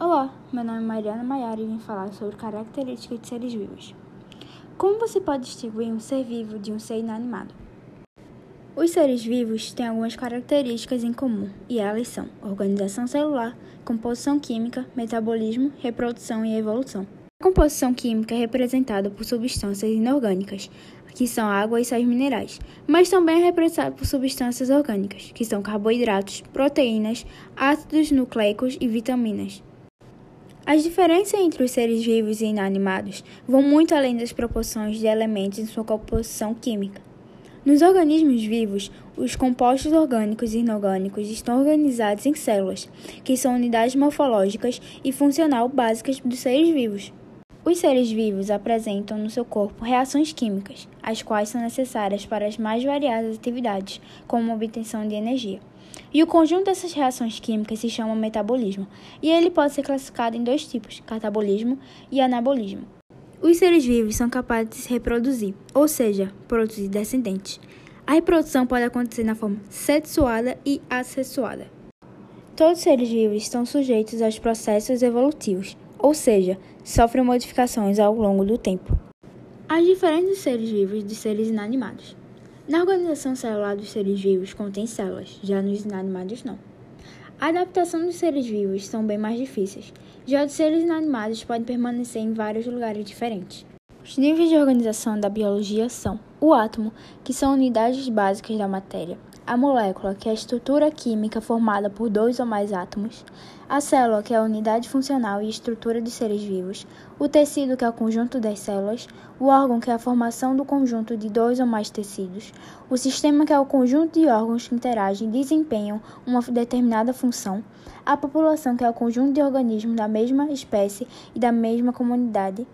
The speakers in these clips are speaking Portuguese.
Olá, meu nome é Mariana Maiara e vim falar sobre características de seres vivos. Como você pode distinguir um ser vivo de um ser inanimado? Os seres vivos têm algumas características em comum, e elas são organização celular, composição química, metabolismo, reprodução e evolução. A composição química é representada por substâncias inorgânicas, que são água e sais minerais, mas também é representada por substâncias orgânicas, que são carboidratos, proteínas, ácidos nucleicos e vitaminas. As diferenças entre os seres vivos e inanimados vão muito além das proporções de elementos em sua composição química. Nos organismos vivos, os compostos orgânicos e inorgânicos estão organizados em células, que são unidades morfológicas e funcional básicas dos seres vivos. Os seres vivos apresentam no seu corpo reações químicas, as quais são necessárias para as mais variadas atividades, como a obtenção de energia. E o conjunto dessas reações químicas se chama metabolismo, e ele pode ser classificado em dois tipos, catabolismo e anabolismo. Os seres vivos são capazes de se reproduzir, ou seja, produzir descendentes. A reprodução pode acontecer na forma sexuada e assexuada. Todos os seres vivos estão sujeitos aos processos evolutivos, ou seja, sofrem modificações ao longo do tempo. As diferenças dos seres vivos de seres inanimados. Na organização celular dos seres vivos contém células, já nos inanimados não. A adaptação dos seres vivos são bem mais difíceis, já os seres inanimados podem permanecer em vários lugares diferentes. Os níveis de organização da biologia são o átomo, que são unidades básicas da matéria, a molécula, que é a estrutura química formada por dois ou mais átomos, a célula, que é a unidade funcional e estrutura de seres vivos, o tecido, que é o conjunto das células, o órgão, que é a formação do conjunto de dois ou mais tecidos, o sistema, que é o conjunto de órgãos que interagem e desempenham uma determinada função, a população, que é o conjunto de organismos da mesma espécie e da mesma comunidade,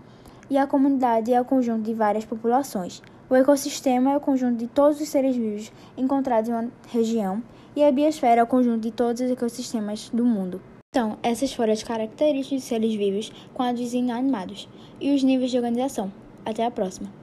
e a comunidade é o conjunto de várias populações. O ecossistema é o conjunto de todos os seres vivos encontrados em uma região, e a biosfera é o conjunto de todos os ecossistemas do mundo. Então, essas foram as características de seres vivos com a dos inanimados e os níveis de organização. Até a próxima!